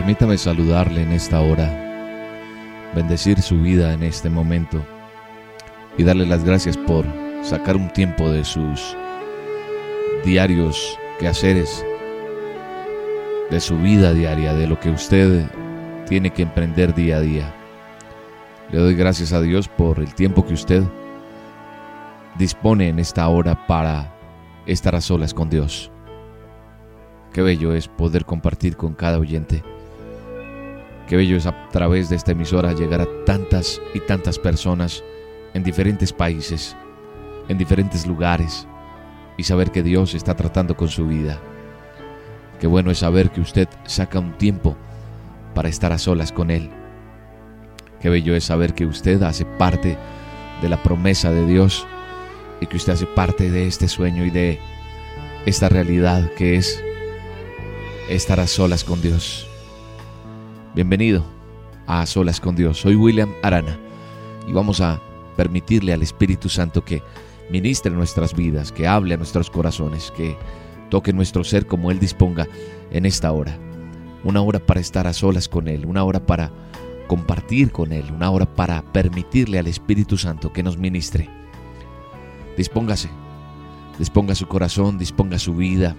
Permítame saludarle en esta hora, bendecir su vida en este momento y darle las gracias por sacar un tiempo de sus diarios quehaceres, de su vida diaria, de lo que usted tiene que emprender día a día. Le doy gracias a Dios por el tiempo que usted dispone en esta hora para estar a solas con Dios. Qué bello es poder compartir con cada oyente Qué bello es a través de esta emisora llegar a tantas y tantas personas en diferentes países, en diferentes lugares, y saber que Dios está tratando con su vida. Qué bueno es saber que usted saca un tiempo para estar a solas con Él. Qué bello es saber que usted hace parte de la promesa de Dios y que usted hace parte de este sueño y de esta realidad que es estar a solas con Dios. Bienvenido a Solas con Dios. Soy William Arana y vamos a permitirle al Espíritu Santo que ministre nuestras vidas, que hable a nuestros corazones, que toque nuestro ser como Él disponga en esta hora. Una hora para estar a solas con Él, una hora para compartir con Él, una hora para permitirle al Espíritu Santo que nos ministre. Dispóngase, disponga su corazón, disponga su vida.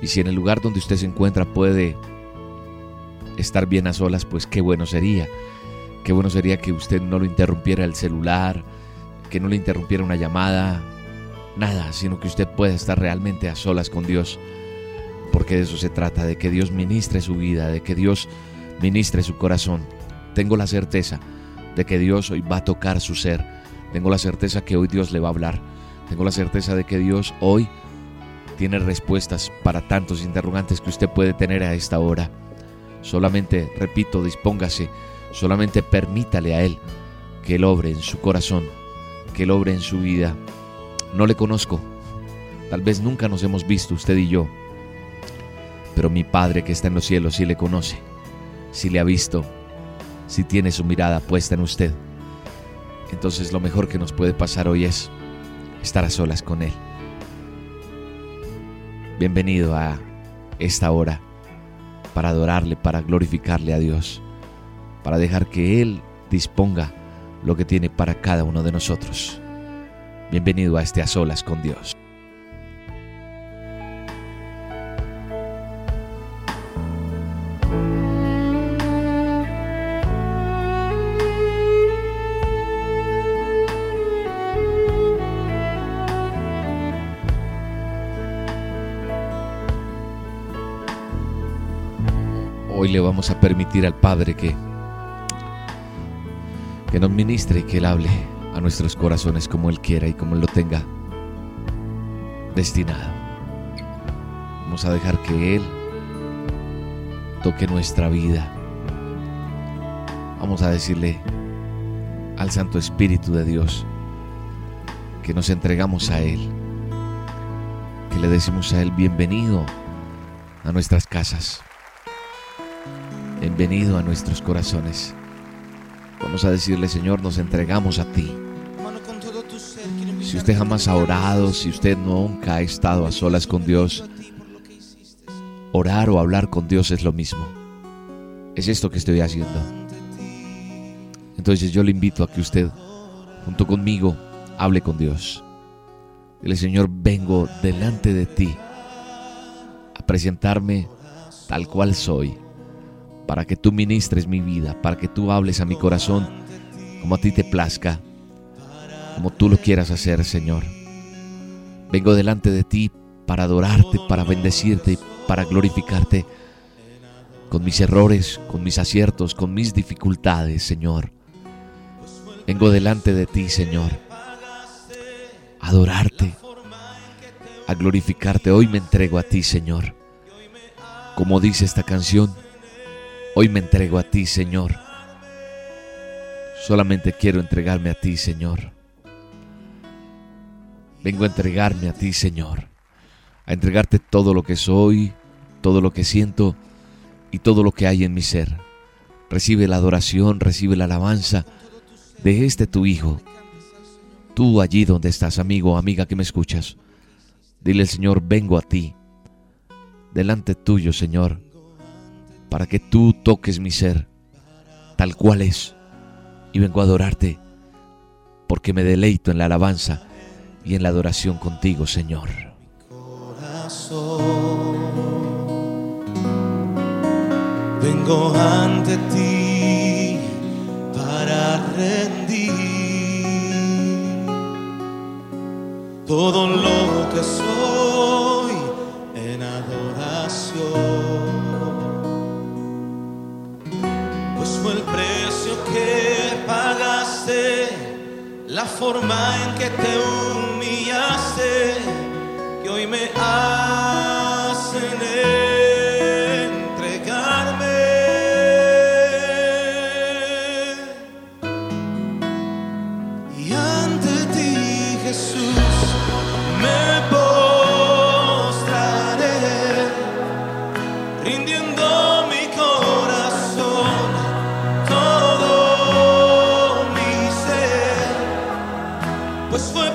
Y si en el lugar donde usted se encuentra puede estar bien a solas, pues qué bueno sería. Qué bueno sería que usted no lo interrumpiera el celular, que no le interrumpiera una llamada, nada, sino que usted pueda estar realmente a solas con Dios. Porque de eso se trata, de que Dios ministre su vida, de que Dios ministre su corazón. Tengo la certeza de que Dios hoy va a tocar su ser. Tengo la certeza que hoy Dios le va a hablar. Tengo la certeza de que Dios hoy tiene respuestas para tantos interrogantes que usted puede tener a esta hora. Solamente, repito, dispóngase, solamente permítale a Él que Él obre en su corazón, que Él obre en su vida. No le conozco, tal vez nunca nos hemos visto usted y yo, pero mi Padre que está en los cielos sí le conoce, sí le ha visto, sí tiene su mirada puesta en usted. Entonces lo mejor que nos puede pasar hoy es estar a solas con Él. Bienvenido a esta hora para adorarle, para glorificarle a Dios, para dejar que Él disponga lo que tiene para cada uno de nosotros. Bienvenido a este A Solas con Dios. Vamos a permitir al Padre que, que nos ministre y que Él hable a nuestros corazones como Él quiera y como Él lo tenga destinado. Vamos a dejar que Él toque nuestra vida. Vamos a decirle al Santo Espíritu de Dios que nos entregamos a Él, que le decimos a Él bienvenido a nuestras casas. Bienvenido a nuestros corazones. Vamos a decirle, Señor, nos entregamos a ti. Si usted jamás ha orado, si usted nunca ha estado a solas con Dios, orar o hablar con Dios es lo mismo. Es esto que estoy haciendo. Entonces yo le invito a que usted, junto conmigo, hable con Dios. Dile, Señor, vengo delante de ti a presentarme tal cual soy, para que tú ministres mi vida, para que tú hables a mi corazón como a ti te plazca, como tú lo quieras hacer, Señor. Vengo delante de ti para adorarte, para bendecirte, para glorificarte con mis errores, con mis aciertos, con mis dificultades, Señor. Vengo delante de ti, Señor, a adorarte, a glorificarte. Hoy me entrego a ti, Señor. Como dice esta canción, hoy me entrego a ti, Señor. Solamente quiero entregarme a ti, Señor. Vengo a entregarme a ti, Señor. A entregarte todo lo que soy, todo lo que siento y todo lo que hay en mi ser. Recibe la adoración, recibe la alabanza de este tu Hijo. Tú allí donde estás, amigo amiga que me escuchas. Dile al Señor, vengo a ti, delante tuyo, Señor, para que tú toques mi ser, tal cual es. Y vengo a adorarte, porque me deleito en la alabanza y en la adoración contigo, Señor. Vengo ante ti para rendir todo lo que soy la forma en que te humillaste, que hoy me hacen pues fue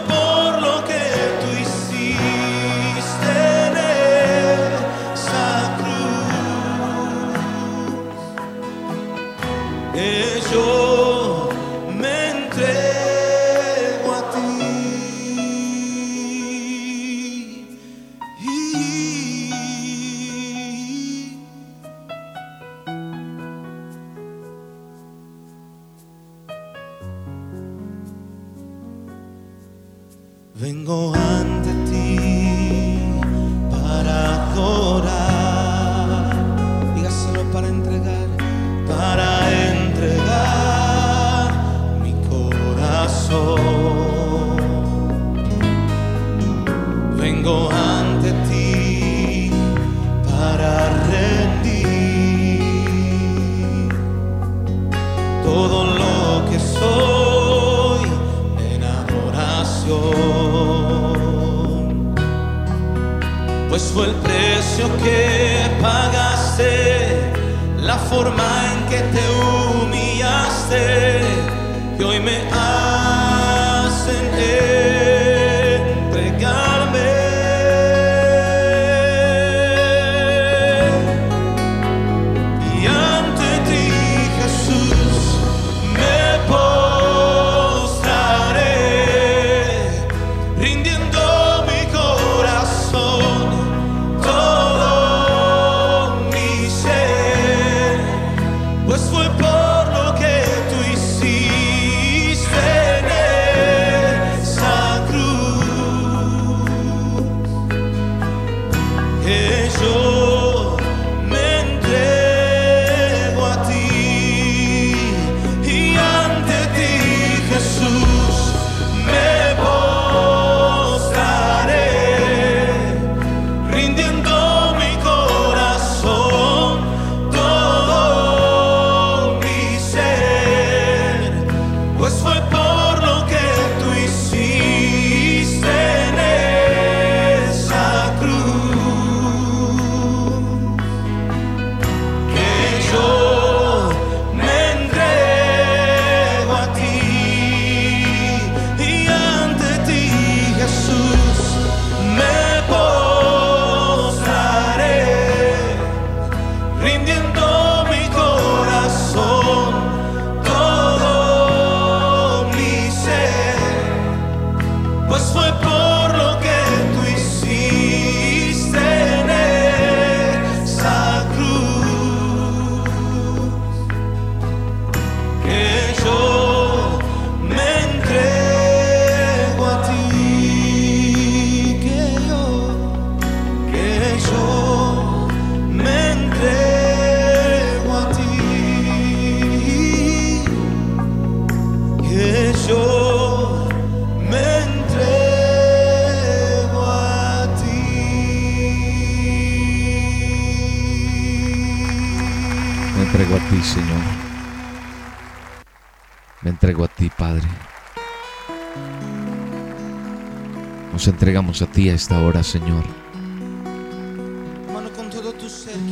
entregamos a ti a esta hora, Señor,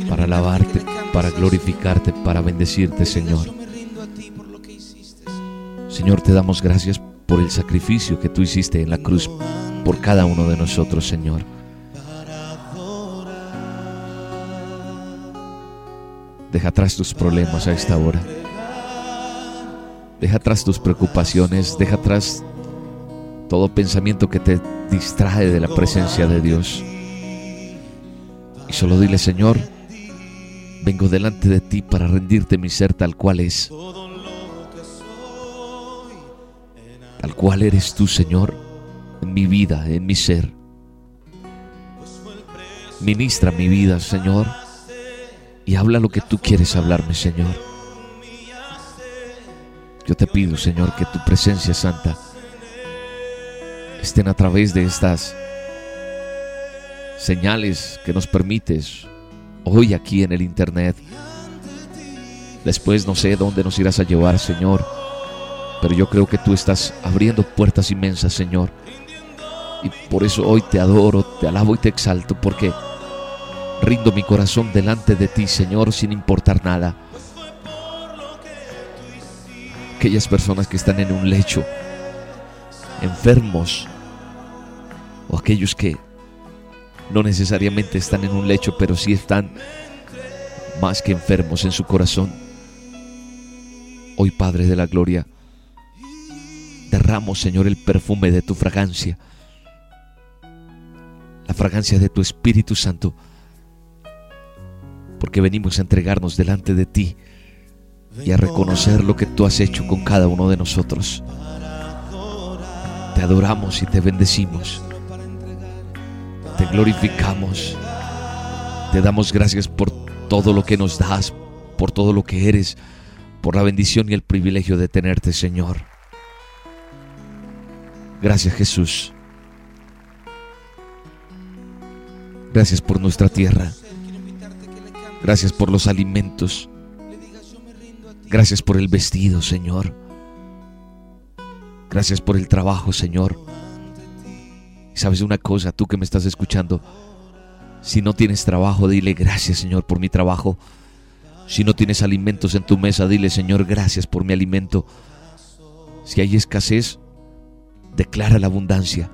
para alabarte, para glorificarte, para bendecirte, Señor. Señor, te damos gracias por el sacrificio que tú hiciste en la cruz por cada uno de nosotros, Señor. Deja atrás tus problemas a esta hora. Deja atrás tus preocupaciones, deja atrás todo pensamiento que te distrae de la presencia de Dios. Y solo dile, Señor, vengo delante de ti para rendirte mi ser tal cual es. Tal cual eres tú, Señor, en mi vida, en mi ser. Ministra mi vida, Señor, y habla lo que tú quieres hablarme, Señor. Yo te pido, Señor, que tu presencia santa estén a través de estas señales que nos permites hoy aquí en el Internet. Después no sé dónde nos irás a llevar, Señor, pero yo creo que tú estás abriendo puertas inmensas, Señor. Y por eso hoy te adoro, te alabo y te exalto, porque rindo mi corazón delante de ti, Señor, sin importar nada. Aquellas personas que están en un lecho, enfermos, aquellos que no necesariamente están en un lecho, pero sí están más que enfermos en su corazón. Hoy, Padre de la Gloria, derramo, Señor, el perfume de tu fragancia, la fragancia de tu Espíritu Santo, porque venimos a entregarnos delante de ti y a reconocer lo que tú has hecho con cada uno de nosotros. Te adoramos y te bendecimos. Te glorificamos. Te damos gracias por todo lo que nos das, por todo lo que eres, por la bendición y el privilegio de tenerte, Señor. Gracias, Jesús. Gracias por nuestra tierra. Gracias por los alimentos. Gracias por el vestido, Señor. Gracias por el trabajo, Señor. Y sabes una cosa, tú que me estás escuchando, si no tienes trabajo, dile gracias, Señor, por mi trabajo. Si no tienes alimentos en tu mesa, dile, Señor, gracias por mi alimento. Si hay escasez, declara la abundancia.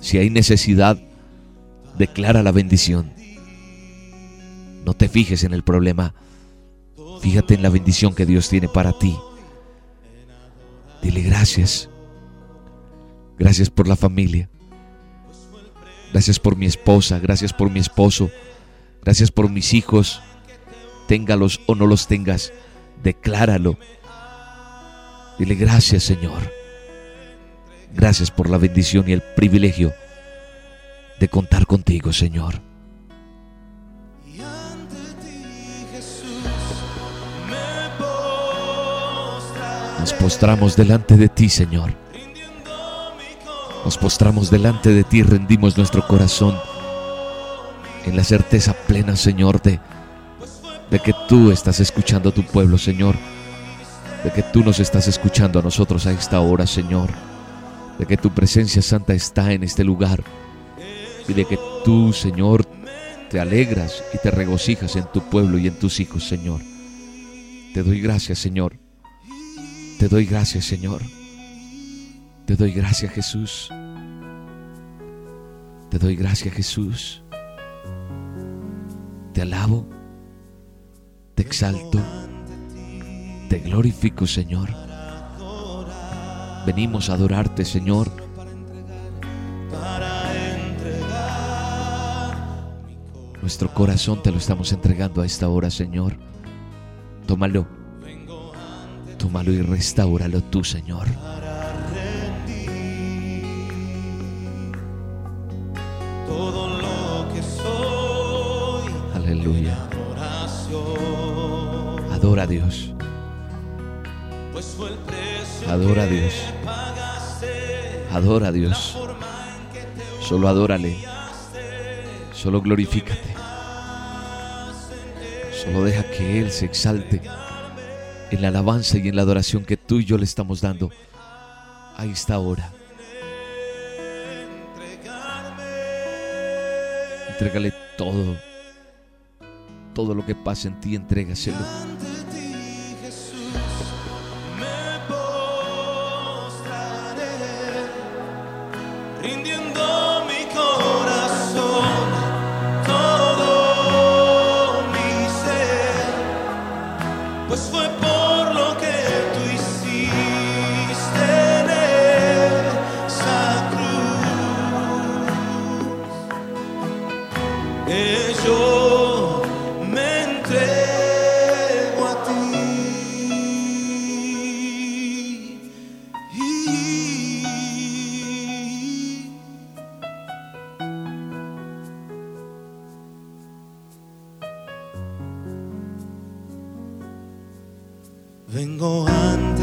Si hay necesidad, declara la bendición. No te fijes en el problema, fíjate en la bendición que Dios tiene para ti. Dile gracias. Gracias por la familia. Gracias por mi esposa, gracias por mi esposo, gracias por mis hijos. Téngalos o no los tengas, decláralo. Dile gracias Señor. Gracias por la bendición y el privilegio de contar contigo, Señor. Nos postramos delante de ti, Señor. Nos postramos delante de ti, rendimos nuestro corazón en la certeza plena, Señor, de, de que tú estás escuchando a tu pueblo, Señor. De que tú nos estás escuchando a nosotros a esta hora, Señor. De que tu presencia santa está en este lugar. Y de que tú, Señor, te alegras y te regocijas en tu pueblo y en tus hijos, Señor. Te doy gracias, Señor. Te doy gracias, Señor. Te doy gracias, Jesús. Te doy gracias, Jesús. Te alabo. Te exalto. Te glorifico, Señor. Venimos a adorarte, Señor. Nuestro corazón te lo estamos entregando a esta hora, Señor. Tómalo. Tómalo y restauralo tú, Señor. A Dios. Adora a Dios. Adora a Dios. Solo adórale. Solo glorifícate. Solo deja que Él se exalte en la alabanza y en la adoración que tú y yo le estamos dando a esta hora. Entrégale todo. Todo lo que pasa en ti, entrégaselo. Vengo ante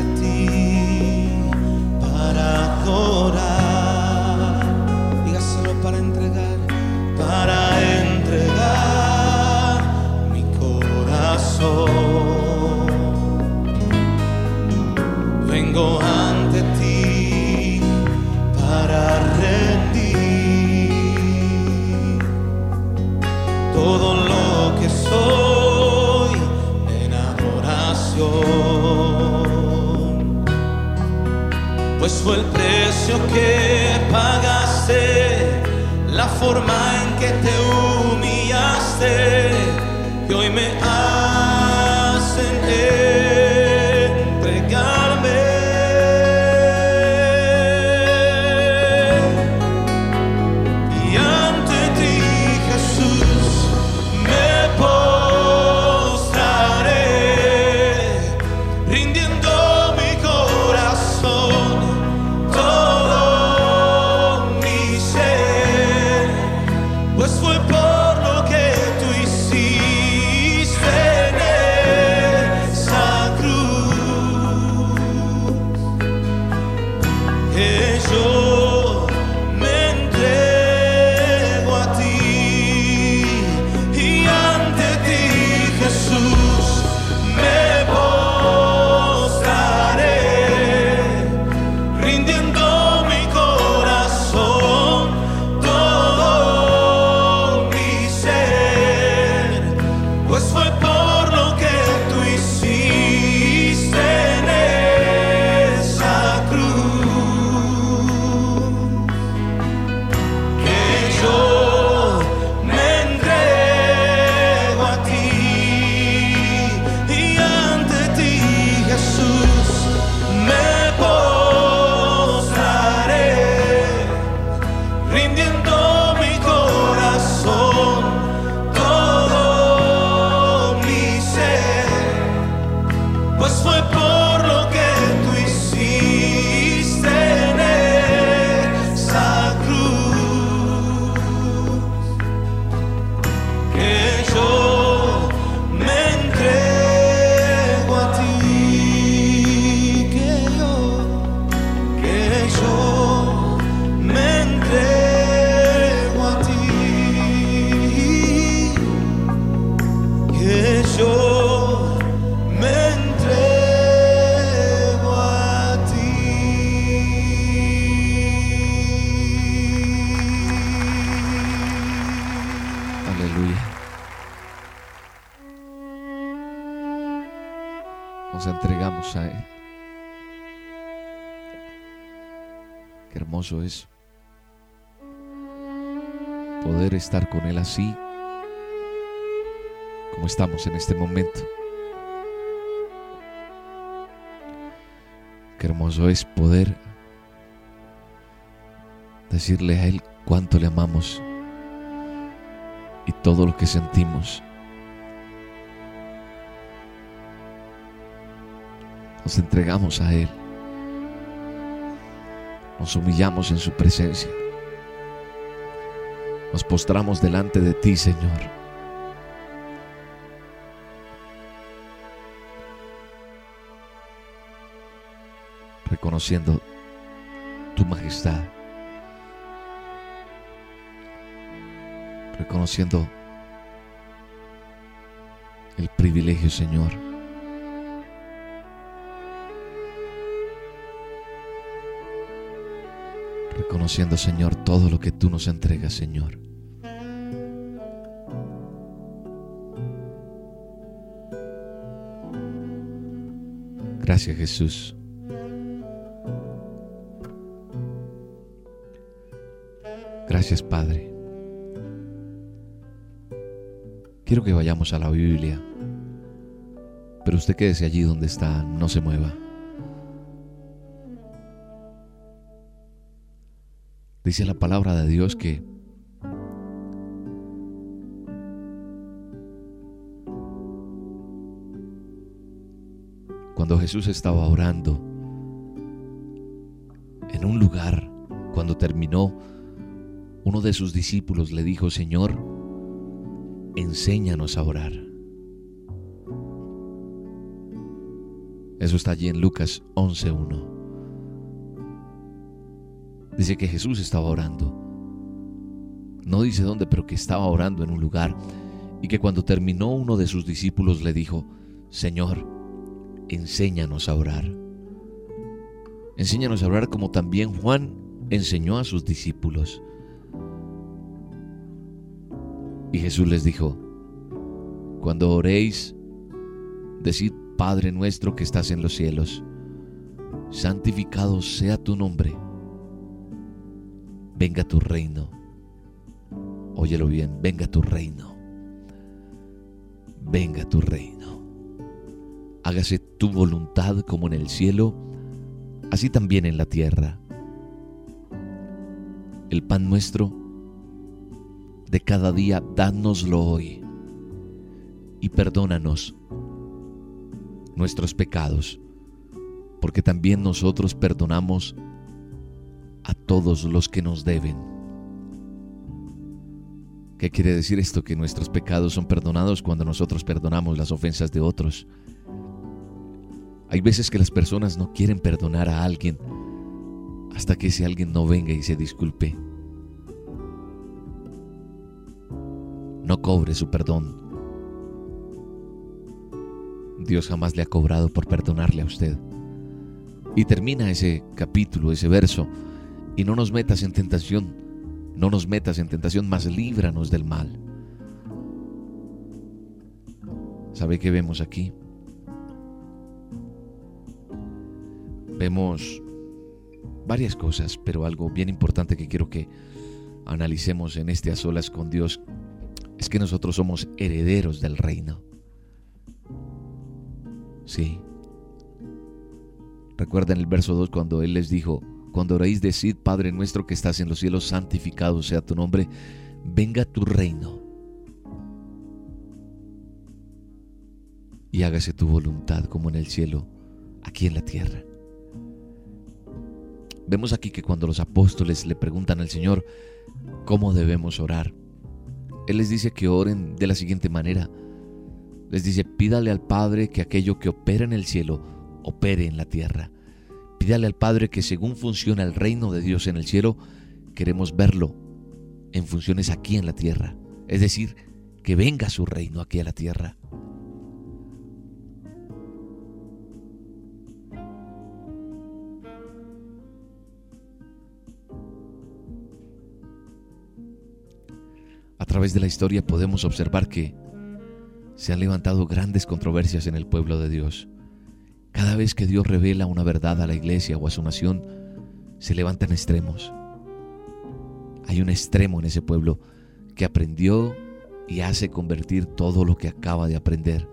así como estamos en este momento. Qué hermoso es poder decirle a Él cuánto le amamos y todo lo que sentimos. Nos entregamos a Él. Nos humillamos en su presencia. Nos postramos delante de ti, Señor. Reconociendo tu majestad. Reconociendo el privilegio, Señor, reconociendo, Señor, todo lo que tú nos entregas, Señor. Gracias, Jesús. Gracias, Padre. Quiero que vayamos a la Biblia, pero usted quédese allí donde está, no se mueva. Dice la palabra de Dios que cuando Jesús estaba orando en un lugar, cuando terminó, uno de sus discípulos le dijo, Señor, enséñanos a orar. Eso está allí en Lucas 11.1. Dice que Jesús estaba orando. No dice dónde, pero que estaba orando en un lugar y que cuando terminó uno de sus discípulos le dijo, Señor, enséñanos a orar. Enséñanos a orar como también Juan enseñó a sus discípulos. Y Jesús les dijo, cuando oréis, decid, Padre nuestro que estás en los cielos, santificado sea tu nombre, venga tu reino. Óyelo bien, venga tu reino. Venga tu reino. Hágase tu voluntad como en el cielo, así también en la tierra. El pan nuestro de cada día, dánoslo hoy. Y perdónanos nuestros pecados, porque también nosotros perdonamos a todos los que nos deben. ¿Qué quiere decir esto? Que nuestros pecados son perdonados cuando nosotros perdonamos las ofensas de otros. Hay veces que las personas no quieren perdonar a alguien hasta que ese alguien no venga y se disculpe. No cobre su perdón. Dios jamás le ha cobrado por perdonarle a usted. Y termina ese capítulo, ese verso, y no nos metas en tentación, no nos metas en tentación, mas líbranos del mal. ¿Sabe qué vemos aquí? vemos varias cosas, pero algo bien importante que quiero que analicemos en este a solas con Dios es que nosotros somos herederos del reino. Sí. Recuerden el verso 2 cuando Él les dijo, cuando oréis decid, Padre nuestro que estás en los cielos, santificado sea tu nombre, venga tu reino. Y hágase tu voluntad como en el cielo, aquí en la tierra. Vemos aquí que cuando los apóstoles le preguntan al Señor cómo debemos orar, Él les dice que oren de la siguiente manera. Les dice, pídale al Padre que aquello que opera en el cielo opere en la tierra. Pídale al Padre que según funciona el reino de Dios en el cielo, queremos verlo en funciones aquí en la tierra. Es decir, que venga su reino aquí a la tierra. A través de la historia podemos observar que se han levantado grandes controversias en el pueblo de Dios. Cada vez que Dios revela una verdad a la iglesia o a su nación, se levantan extremos. Hay un extremo en ese pueblo que aprendió y hace convertir todo lo que acaba de aprender.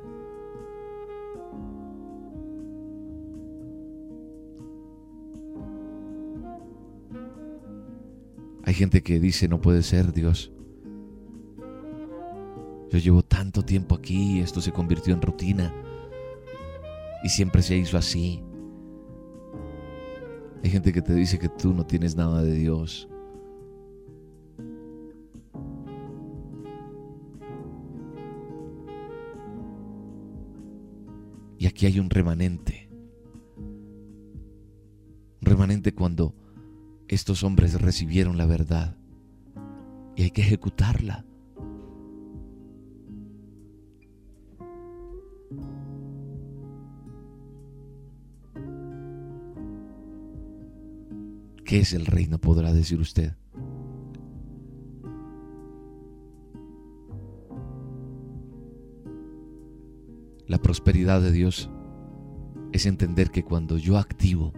Hay gente que dice, no puede ser Dios. Yo llevo tanto tiempo aquí y esto se convirtió en rutina. Y siempre se hizo así. Hay gente que te dice que tú no tienes nada de Dios. Y aquí hay un remanente. Un remanente cuando estos hombres recibieron la verdad. Y hay que ejecutarla. ¿Qué es el reino? Podrá decir usted. La prosperidad de Dios es entender que cuando yo activo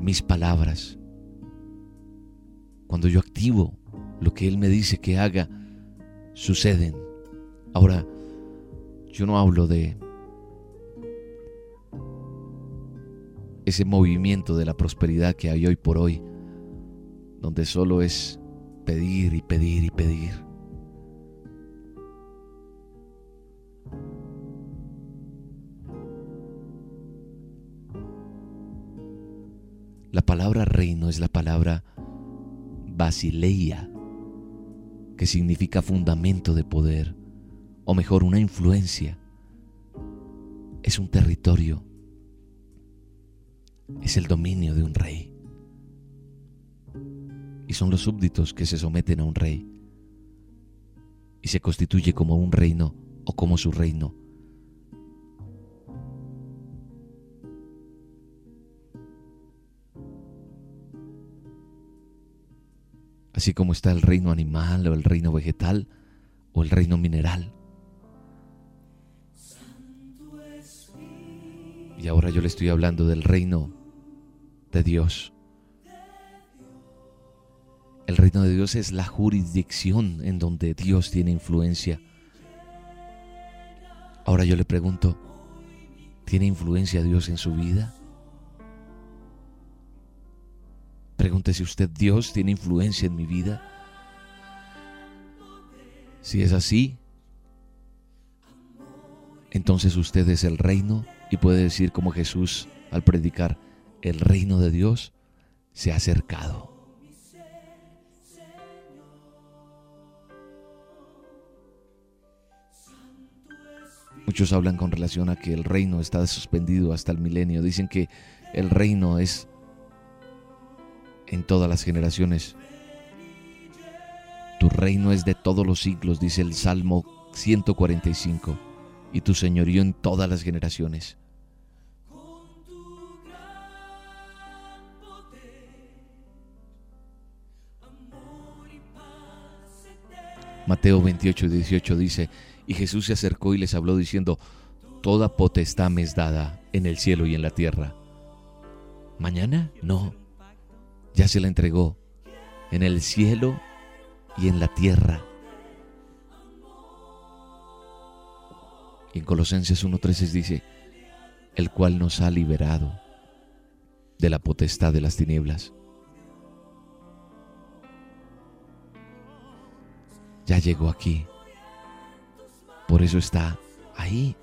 mis palabras, cuando yo activo lo que Él me dice que haga, suceden. Ahora, yo no hablo de ese movimiento de la prosperidad que hay hoy por hoy, donde solo es pedir y pedir y pedir. La palabra reino es la palabra basileia, que significa fundamento de poder, o mejor, una influencia. Es un territorio es el dominio de un rey. Y son los súbditos que se someten a un rey. Y se constituye como un reino o como su reino. Así como está el reino animal o el reino vegetal o el reino mineral. Y ahora yo le estoy hablando del reino de Dios. El reino de Dios es la jurisdicción en donde Dios tiene influencia. Ahora yo le pregunto, ¿tiene influencia Dios en su vida? Pregúntese usted, ¿Dios tiene influencia en mi vida? Si es así, entonces usted es el reino y puede decir como Jesús al predicar, el reino de Dios se ha acercado. Muchos hablan con relación a que el reino está suspendido hasta el milenio. Dicen que el reino es en todas las generaciones. Tu reino es de todos los siglos, dice el Salmo 145, y tu señorío en todas las generaciones. Mateo 28, 18 dice, y Jesús se acercó y les habló diciendo, Toda potestad me es dada en el cielo y en la tierra. ¿Mañana? No. Ya se la entregó en el cielo y en la tierra. Y en Colosenses 1.13 dice, el cual nos ha liberado de la potestad de las tinieblas ya llegó aquí. Por eso está ahí.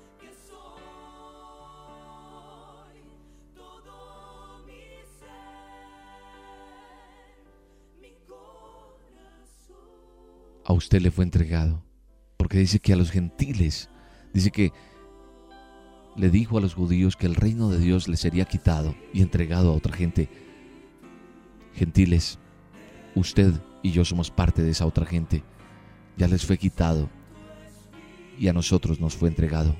A usted le fue entregado. Porque dice que a los gentiles, dice que le dijo a los judíos que el reino de Dios le sería quitado y entregado a otra gente. Gentiles, usted y yo somos parte de esa otra gente ya les fue quitado y a nosotros nos fue entregado.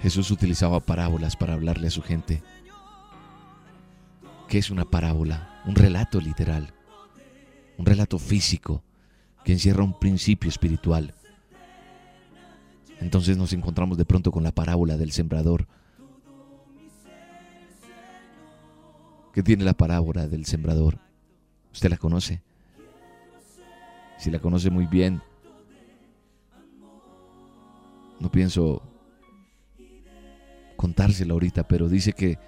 Jesús utilizaba parábolas para hablarle a su gente. ¿Qué es una parábola? Un relato literal, un relato físico que encierra un principio espiritual. Entonces nos encontramos de pronto con la parábola del sembrador ¿Qué tiene la parábola del sembrador? ¿Usted la conoce? Si la conoce muy bien, no pienso contársela ahorita, pero dice que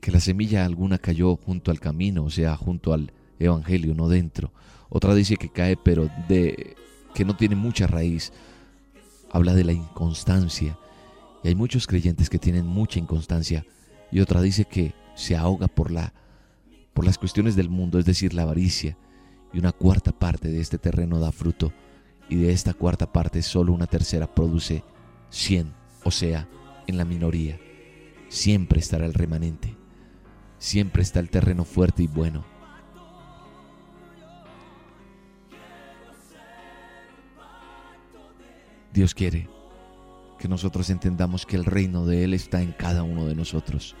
que la semilla alguna cayó junto al camino, o sea, junto al evangelio, no dentro. Otra dice que cae, pero de que no tiene mucha raíz. Habla de la inconstancia. Y hay muchos creyentes que tienen mucha inconstancia y otra dice que se ahoga por, la, por las cuestiones del mundo, es decir, la avaricia. Y una cuarta parte de este terreno da fruto y de esta cuarta parte solo una tercera produce 100, o sea, en la minoría. Siempre estará el remanente, siempre está el terreno fuerte y bueno. Dios quiere que nosotros entendamos que el reino de Él está en cada uno de nosotros.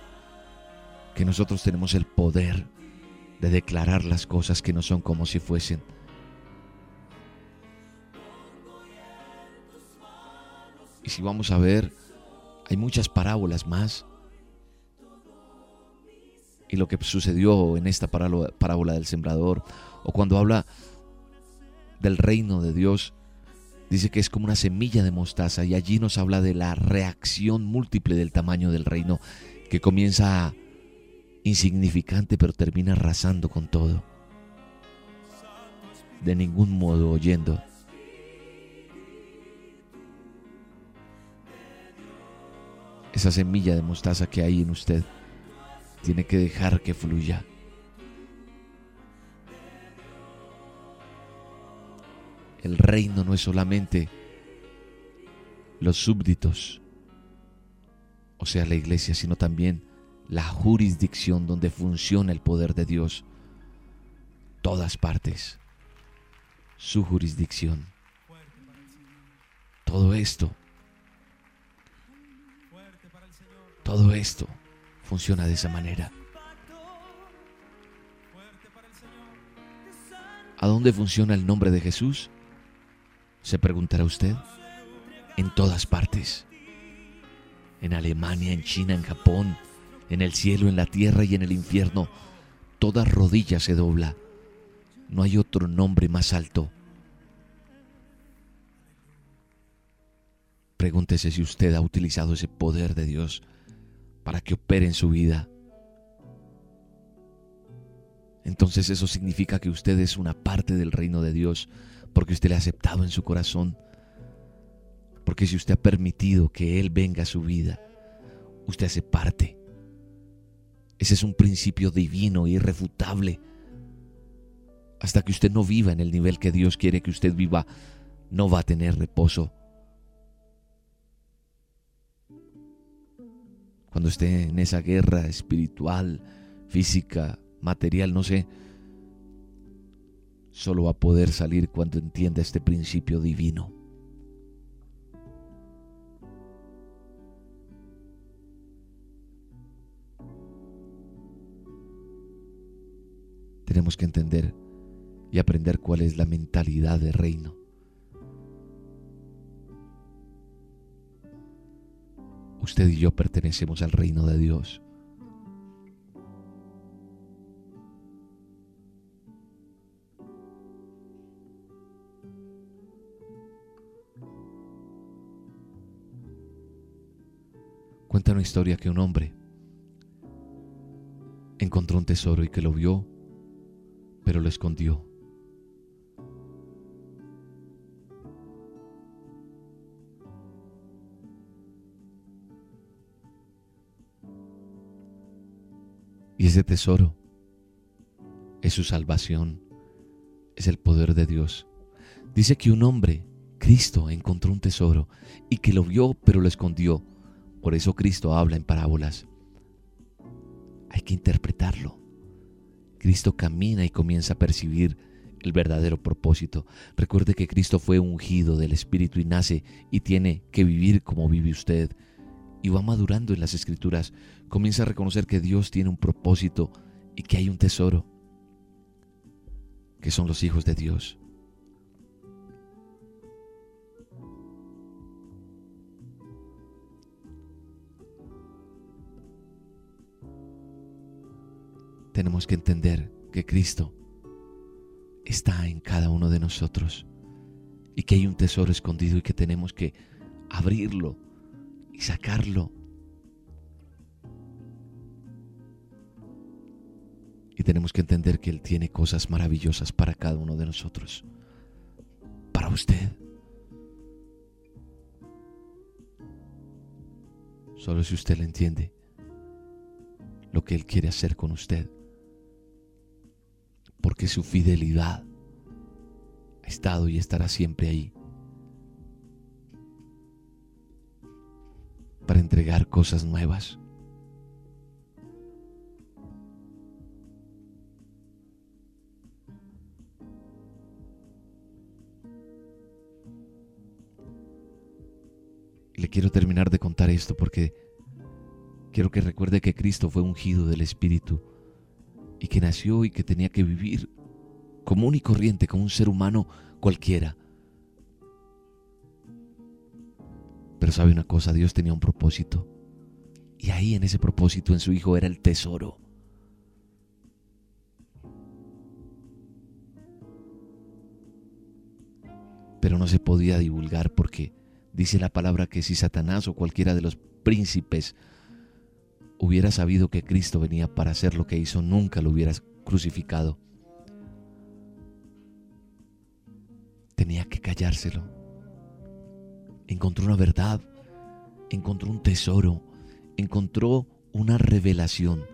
Que nosotros tenemos el poder de declarar las cosas que no son como si fuesen. Y si vamos a ver, hay muchas parábolas más. Y lo que sucedió en esta parábola del sembrador, o cuando habla del reino de Dios, dice que es como una semilla de mostaza y allí nos habla de la reacción múltiple del tamaño del reino que comienza insignificante pero termina arrasando con todo. De ningún modo oyendo. Esa semilla de mostaza que hay en usted tiene que dejar que fluya. El reino no es solamente los súbditos, o sea, la iglesia, sino también la jurisdicción donde funciona el poder de Dios. Todas partes. Su jurisdicción. Todo esto. Todo esto funciona de esa manera. ¿A dónde funciona el nombre de Jesús? Se preguntará usted. En todas partes. En Alemania, en China, en Japón, en el cielo, en la tierra y en el infierno. Toda rodilla se dobla. No hay otro nombre más alto. Pregúntese si usted ha utilizado ese poder de Dios para que opere en su vida. Entonces eso significa que usted es una parte del reino de Dios porque usted le ha aceptado en su corazón, porque si usted ha permitido que Él venga a su vida, usted hace parte. Ese es un principio divino, irrefutable. Hasta que usted no viva en el nivel que Dios quiere que usted viva, no va a tener reposo. Cuando esté en esa guerra espiritual, física, material, no sé, solo va a poder salir cuando entienda este principio divino. Tenemos que entender y aprender cuál es la mentalidad de reino. Usted y yo pertenecemos al reino de Dios. Una historia que un hombre encontró un tesoro y que lo vio, pero lo escondió. Y ese tesoro es su salvación, es el poder de Dios. Dice que un hombre, Cristo, encontró un tesoro y que lo vio pero lo escondió. Por eso Cristo habla en parábolas. Hay que interpretarlo. Cristo camina y comienza a percibir el verdadero propósito. Recuerde que Cristo fue ungido del Espíritu y nace y tiene que vivir como vive usted. Y va madurando en las escrituras. Comienza a reconocer que Dios tiene un propósito y que hay un tesoro, que son los hijos de Dios. Tenemos que entender que Cristo está en cada uno de nosotros y que hay un tesoro escondido y que tenemos que abrirlo y sacarlo. Y tenemos que entender que Él tiene cosas maravillosas para cada uno de nosotros. Para usted. Solo si usted le entiende lo que Él quiere hacer con usted porque su fidelidad ha estado y estará siempre ahí para entregar cosas nuevas. Le quiero terminar de contar esto porque quiero que recuerde que Cristo fue ungido del Espíritu y que nació y que tenía que vivir común y corriente como un ser humano cualquiera. Pero sabe una cosa, Dios tenía un propósito. Y ahí en ese propósito en su Hijo era el tesoro. Pero no se podía divulgar porque dice la palabra que si Satanás o cualquiera de los príncipes hubiera sabido que Cristo venía para hacer lo que hizo, nunca lo hubieras crucificado. Tenía que callárselo. Encontró una verdad, encontró un tesoro, encontró una revelación,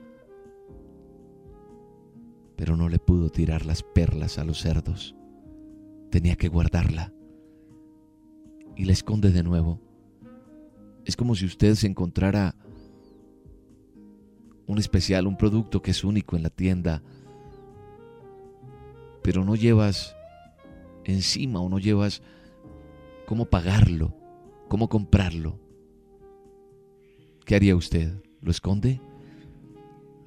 pero no le pudo tirar las perlas a los cerdos. Tenía que guardarla y la esconde de nuevo. Es como si usted se encontrara un especial, un producto que es único en la tienda, pero no llevas encima o no llevas cómo pagarlo, cómo comprarlo. ¿Qué haría usted? ¿Lo esconde?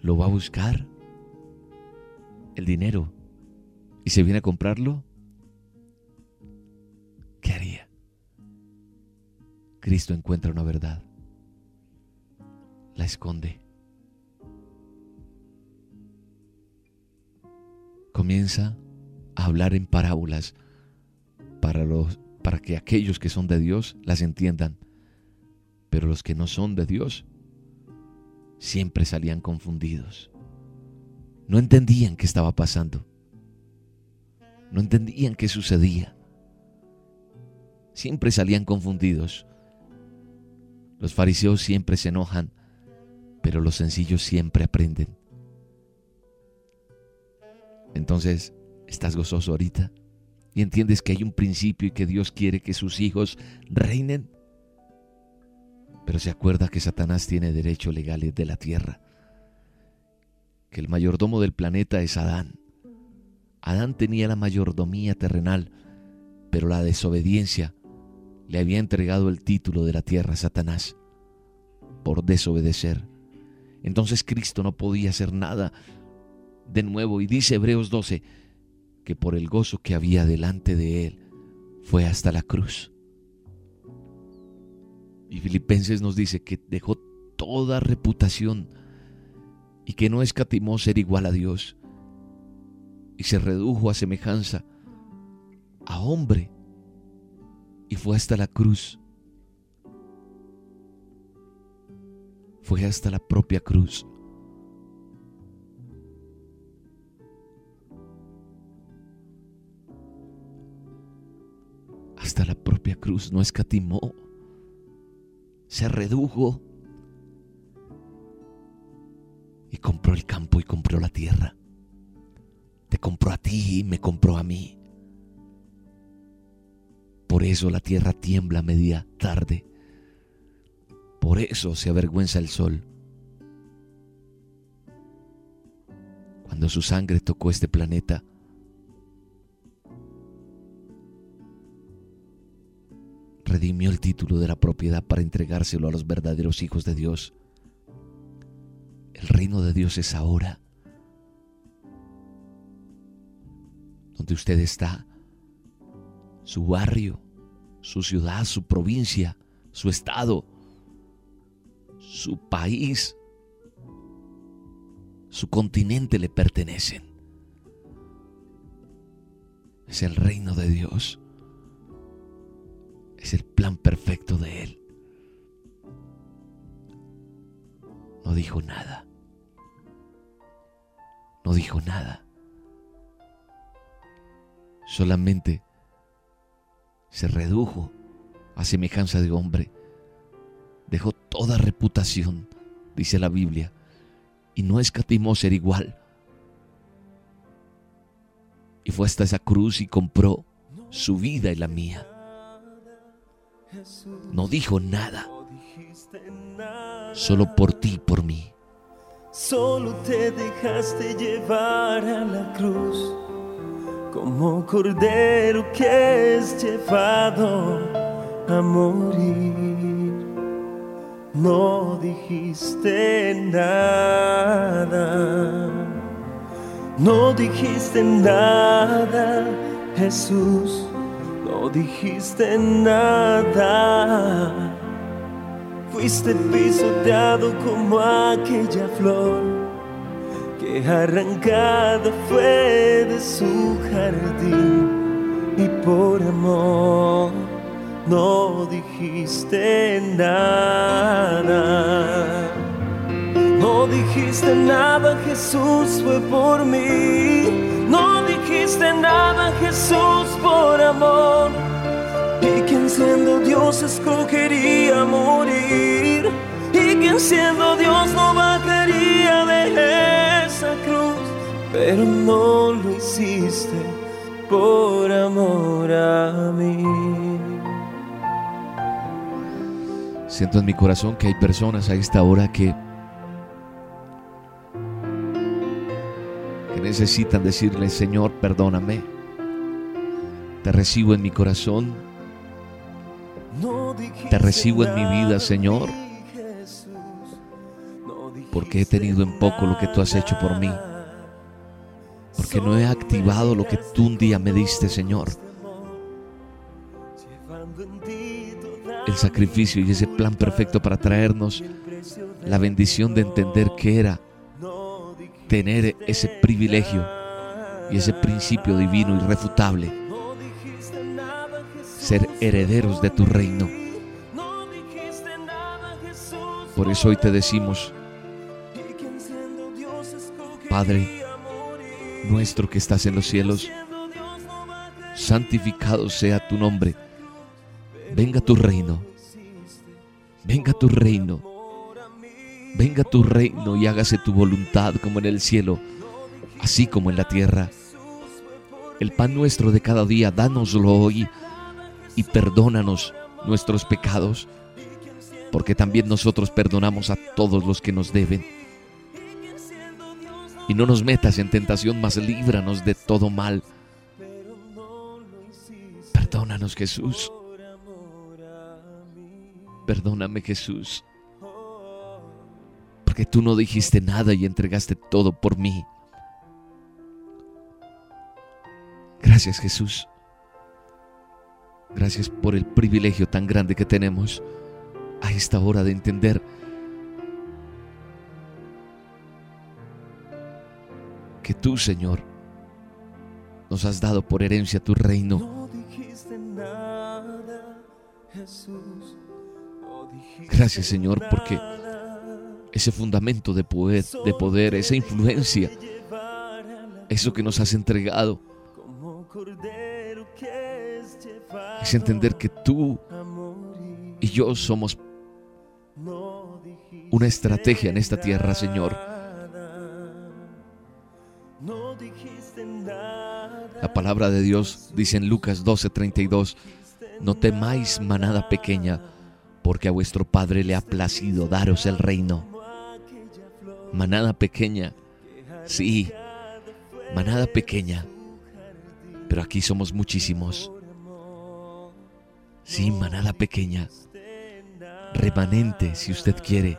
¿Lo va a buscar? ¿El dinero? ¿Y se viene a comprarlo? ¿Qué haría? Cristo encuentra una verdad. La esconde. Comienza a hablar en parábolas para, los, para que aquellos que son de Dios las entiendan. Pero los que no son de Dios siempre salían confundidos. No entendían qué estaba pasando. No entendían qué sucedía. Siempre salían confundidos. Los fariseos siempre se enojan, pero los sencillos siempre aprenden. Entonces, ¿estás gozoso ahorita? ¿Y entiendes que hay un principio y que Dios quiere que sus hijos reinen? Pero se acuerda que Satanás tiene derechos legales de la tierra, que el mayordomo del planeta es Adán. Adán tenía la mayordomía terrenal, pero la desobediencia le había entregado el título de la tierra a Satanás por desobedecer. Entonces Cristo no podía hacer nada de nuevo y dice Hebreos 12 que por el gozo que había delante de él fue hasta la cruz. Y Filipenses nos dice que dejó toda reputación y que no escatimó ser igual a Dios y se redujo a semejanza a hombre y fue hasta la cruz. Fue hasta la propia cruz. Hasta la propia cruz no escatimó. Se redujo. Y compró el campo y compró la tierra. Te compró a ti y me compró a mí. Por eso la tierra tiembla a media tarde. Por eso se avergüenza el sol. Cuando su sangre tocó este planeta, redimió el título de la propiedad para entregárselo a los verdaderos hijos de Dios. El reino de Dios es ahora. Donde usted está, su barrio, su ciudad, su provincia, su estado, su país, su continente le pertenecen. Es el reino de Dios es el plan perfecto de Él. No dijo nada. No dijo nada. Solamente se redujo a semejanza de hombre. Dejó toda reputación, dice la Biblia, y no escatimó ser igual. Y fue hasta esa cruz y compró su vida y la mía. No dijo nada. Solo por ti, por mí. Solo te dejaste llevar a la cruz como cordero que es llevado a morir. no dijiste nada. No dijiste nada, Jesús, no dijiste nada. Fuiste pisoteado como aquella flor que arrancada fue de su jardín y por amor no dijiste nada. No dijiste nada, Jesús fue por mí. No dijiste nada, Jesús por amor. Y quien siendo Dios escogería morir. Y quien siendo Dios no bajaría de esa cruz. Pero no lo hiciste por amor a mí. Siento en mi corazón que hay personas a esta hora que, necesitan decirle, Señor, perdóname. Te recibo en mi corazón. Te recibo en mi vida, Señor. Porque he tenido en poco lo que tú has hecho por mí. Porque no he activado lo que tú un día me diste, Señor. el sacrificio y ese plan perfecto para traernos la bendición de entender que era tener ese privilegio y ese principio divino irrefutable, ser herederos de tu reino. Por eso hoy te decimos, Padre nuestro que estás en los cielos, santificado sea tu nombre. Venga tu reino, venga tu reino, venga tu reino y hágase tu voluntad como en el cielo, así como en la tierra. El pan nuestro de cada día, dánoslo hoy y perdónanos nuestros pecados, porque también nosotros perdonamos a todos los que nos deben. Y no nos metas en tentación, mas líbranos de todo mal. Perdónanos Jesús. Perdóname Jesús, porque tú no dijiste nada y entregaste todo por mí. Gracias Jesús. Gracias por el privilegio tan grande que tenemos a esta hora de entender que tú, Señor, nos has dado por herencia tu reino. No dijiste nada, Jesús. Gracias Señor porque ese fundamento de poder, de poder, esa influencia, eso que nos has entregado, es entender que tú y yo somos una estrategia en esta tierra, Señor. La palabra de Dios dice en Lucas 12:32, no temáis manada pequeña, porque a vuestro Padre le ha placido daros el reino. Manada pequeña, sí, manada pequeña, pero aquí somos muchísimos. Sí, manada pequeña, remanente si usted quiere,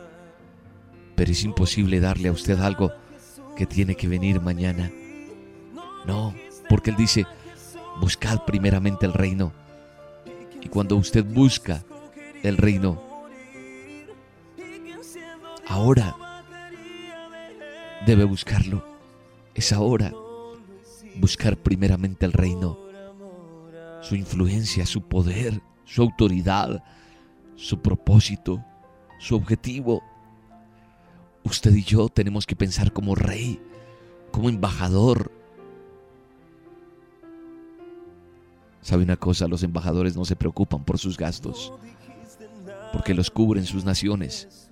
pero es imposible darle a usted algo que tiene que venir mañana. No, porque Él dice, buscad primeramente el reino. Y cuando usted busca el reino. Ahora debe buscarlo. Es ahora buscar primeramente el reino, su influencia, su poder, su autoridad, su propósito, su objetivo. Usted y yo tenemos que pensar como rey, como embajador. ¿Sabe una cosa? Los embajadores no se preocupan por sus gastos porque los cubren sus naciones.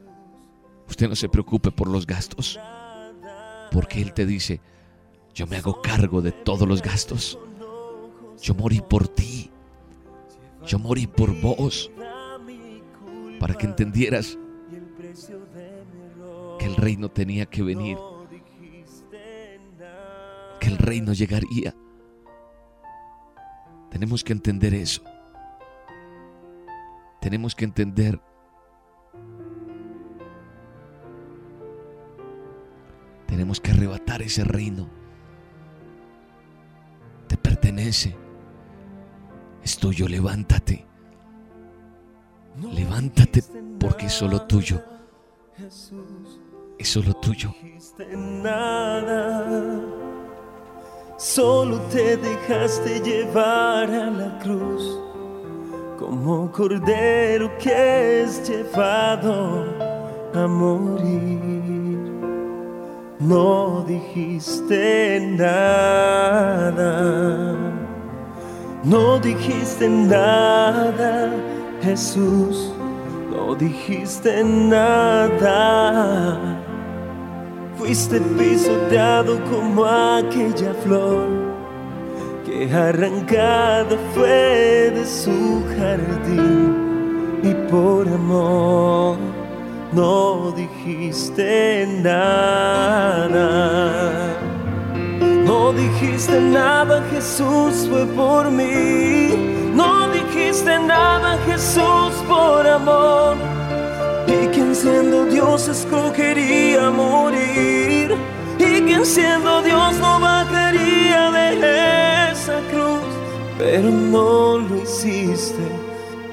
Usted no se preocupe por los gastos, porque Él te dice, yo me hago cargo de todos los gastos. Yo morí por ti. Yo morí por vos. Para que entendieras que el reino tenía que venir. Que el reino llegaría. Tenemos que entender eso tenemos que entender Tenemos que arrebatar ese reino. Te pertenece. Es tuyo, levántate. Levántate porque es solo tuyo. Es solo tuyo. Nada, solo te dejaste llevar a la cruz como cordero que es llevado a morir. No dijiste nada, no dijiste nada, Jesús, no dijiste nada. Fuiste pisoteado como aquella flor que arrancada fue de su jardín y por amor no dijiste nada. No dijiste nada, Jesús fue por mí. No dijiste nada, Jesús por amor. Y quien siendo Dios escogería morir. Y quien siendo Dios no bajaría de esa cruz. Pero no lo hiciste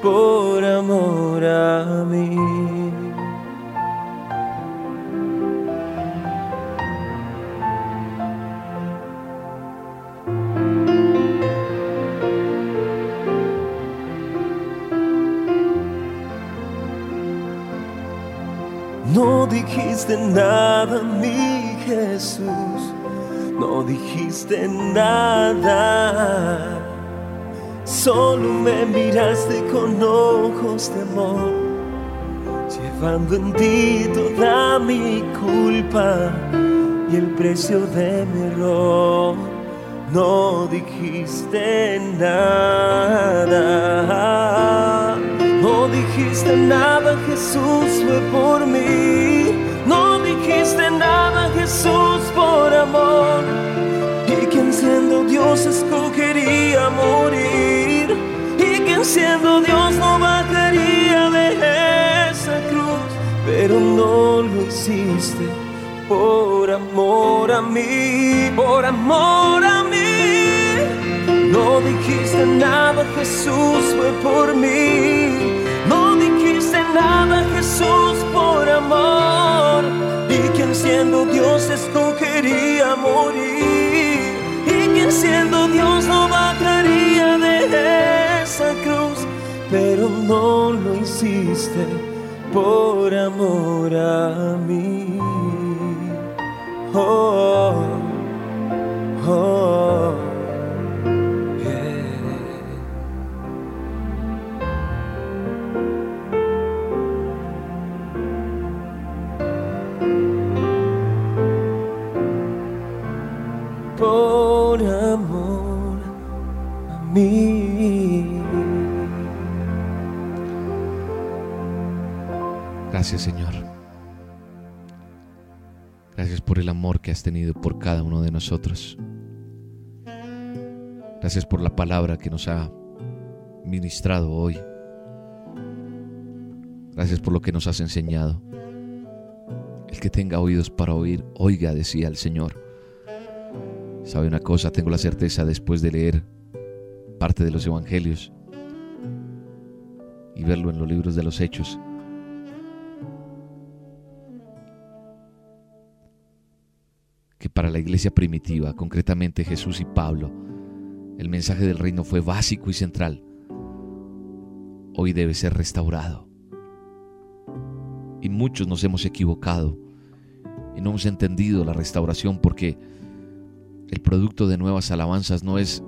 por amor a mí. No dijiste nada, mi Jesús, no dijiste nada. Solo me miraste con ojos de amor, llevando en ti toda mi culpa y el precio de mi error. No dijiste nada. No dijiste nada, Jesús fue por mí. No dijiste nada, Jesús por amor. Y quien siendo Dios escogería morir. Y quien siendo Dios no bajaría de esa cruz. Pero no lo hiciste por amor a mí, por amor a mí. No dijiste nada, Jesús fue por mí. No dijiste nada, Jesús por amor. Y quien siendo Dios escogería morir. Y quien siendo Dios no bajaría de esa cruz. Pero no lo hiciste por amor a mí. Oh, oh. Gracias Señor. Gracias por el amor que has tenido por cada uno de nosotros. Gracias por la palabra que nos ha ministrado hoy. Gracias por lo que nos has enseñado. El que tenga oídos para oír, oiga, decía el Señor. ¿Sabe una cosa? Tengo la certeza después de leer parte de los evangelios y verlo en los libros de los hechos. Que para la iglesia primitiva, concretamente Jesús y Pablo, el mensaje del reino fue básico y central. Hoy debe ser restaurado. Y muchos nos hemos equivocado y no hemos entendido la restauración porque el producto de nuevas alabanzas no es,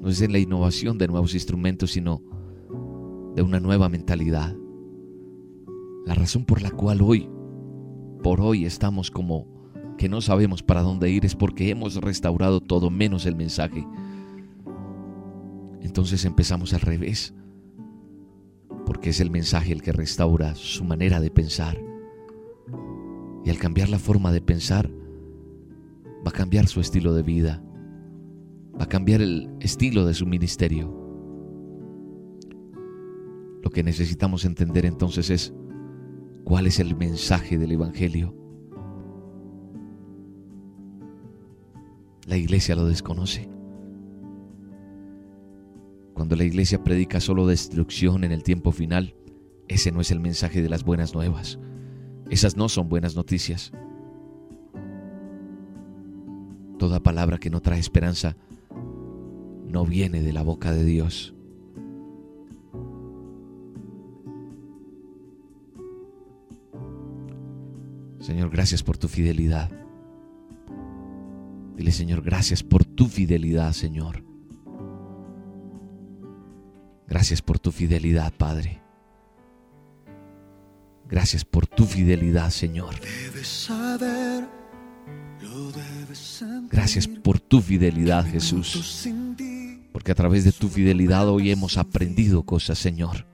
no es en la innovación de nuevos instrumentos, sino de una nueva mentalidad. La razón por la cual hoy, por hoy estamos como que no sabemos para dónde ir es porque hemos restaurado todo menos el mensaje. Entonces empezamos al revés, porque es el mensaje el que restaura su manera de pensar. Y al cambiar la forma de pensar, va a cambiar su estilo de vida, va a cambiar el estilo de su ministerio. Lo que necesitamos entender entonces es cuál es el mensaje del Evangelio. La iglesia lo desconoce. Cuando la iglesia predica solo destrucción en el tiempo final, ese no es el mensaje de las buenas nuevas. Esas no son buenas noticias. Toda palabra que no trae esperanza no viene de la boca de Dios. Señor, gracias por tu fidelidad. Dile, Señor, gracias por tu fidelidad, Señor. Gracias por tu fidelidad, Padre. Gracias por tu fidelidad, Señor. Gracias por tu fidelidad, Jesús. Porque a través de tu fidelidad hoy hemos aprendido cosas, Señor.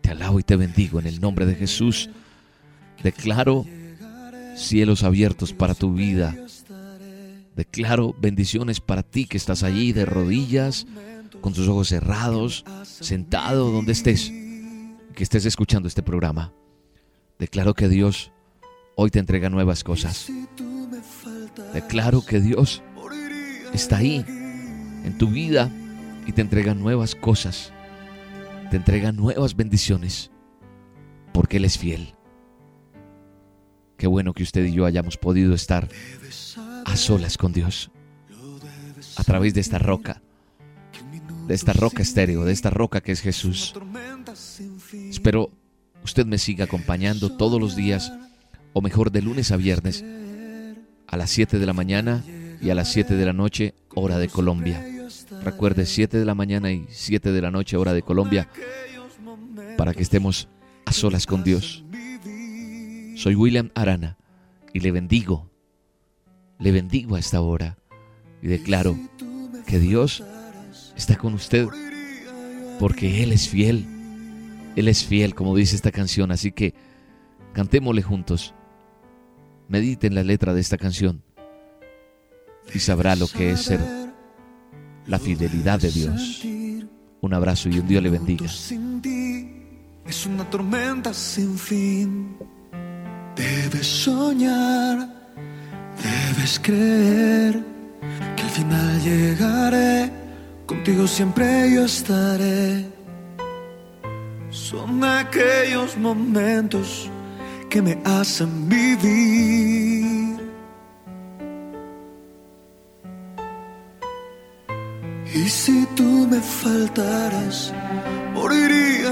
Te alabo y te bendigo en el nombre de Jesús. Declaro cielos abiertos para tu vida. Declaro bendiciones para ti que estás allí de rodillas, con tus ojos cerrados, sentado donde estés, que estés escuchando este programa. Declaro que Dios hoy te entrega nuevas cosas. Declaro que Dios está ahí en tu vida y te entrega nuevas cosas. Te entrega nuevas bendiciones porque Él es fiel. Qué bueno que usted y yo hayamos podido estar a solas con Dios. A través de esta roca. De esta roca estéreo, de esta roca que es Jesús. Espero usted me siga acompañando todos los días, o mejor de lunes a viernes, a las 7 de la mañana y a las 7 de la noche, hora de Colombia. Recuerde, 7 de la mañana y 7 de la noche, hora de Colombia, para que estemos a solas con Dios. Soy William Arana y le bendigo, le bendigo a esta hora y declaro que Dios está con usted porque Él es fiel. Él es fiel, como dice esta canción, así que cantémosle juntos. Mediten la letra de esta canción y sabrá lo que es ser la fidelidad de Dios. Un abrazo y un Dios le bendiga. Es una tormenta sin fin. Debes soñar, debes creer que al final llegaré, contigo siempre yo estaré. Son aquellos momentos que me hacen vivir. Y si tú me faltaras, moriría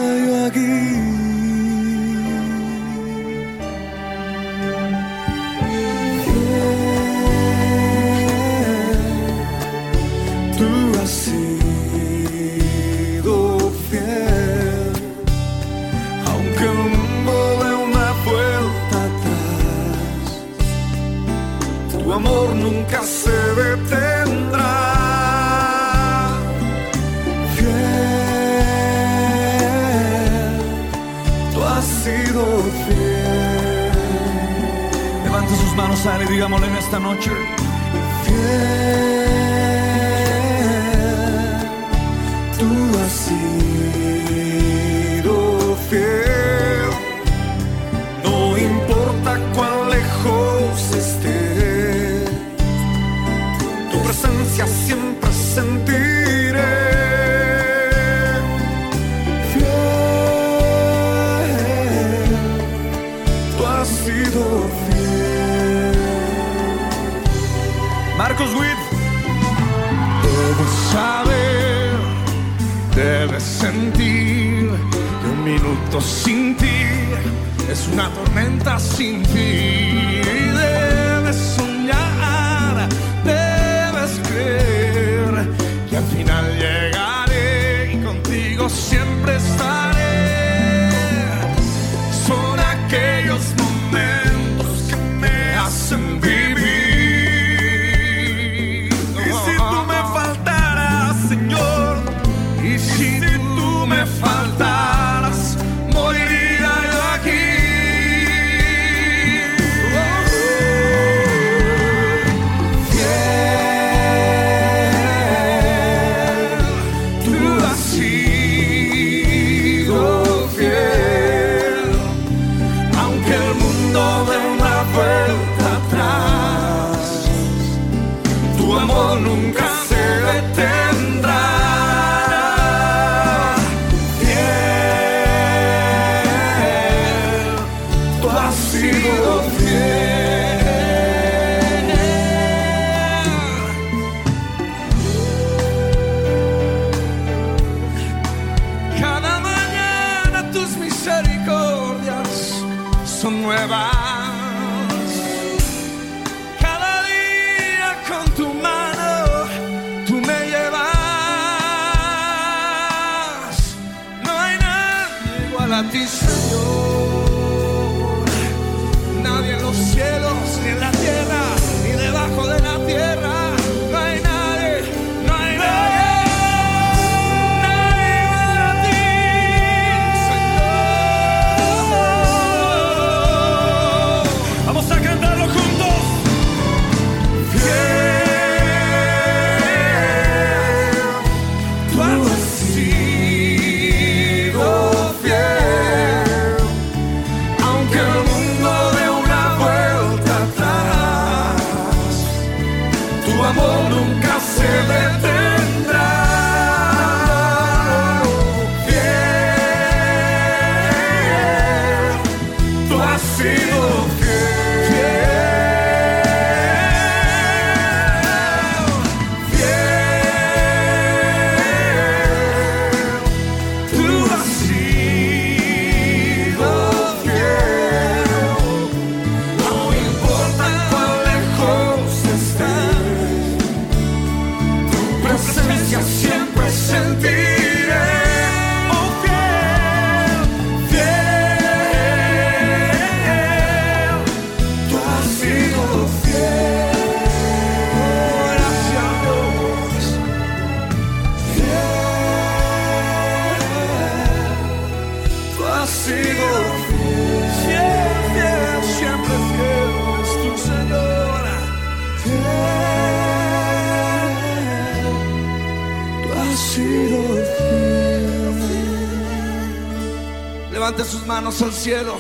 cielo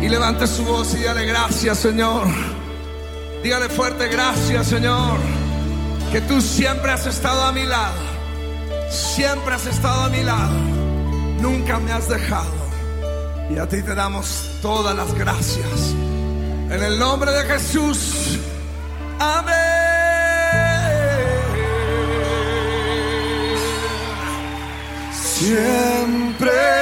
y levante su voz y dígale gracias, Señor. Dígale fuerte gracias, Señor, que tú siempre has estado a mi lado. Siempre has estado a mi lado. Nunca me has dejado. Y a ti te damos todas las gracias. En el nombre de Jesús. Amén. Siempre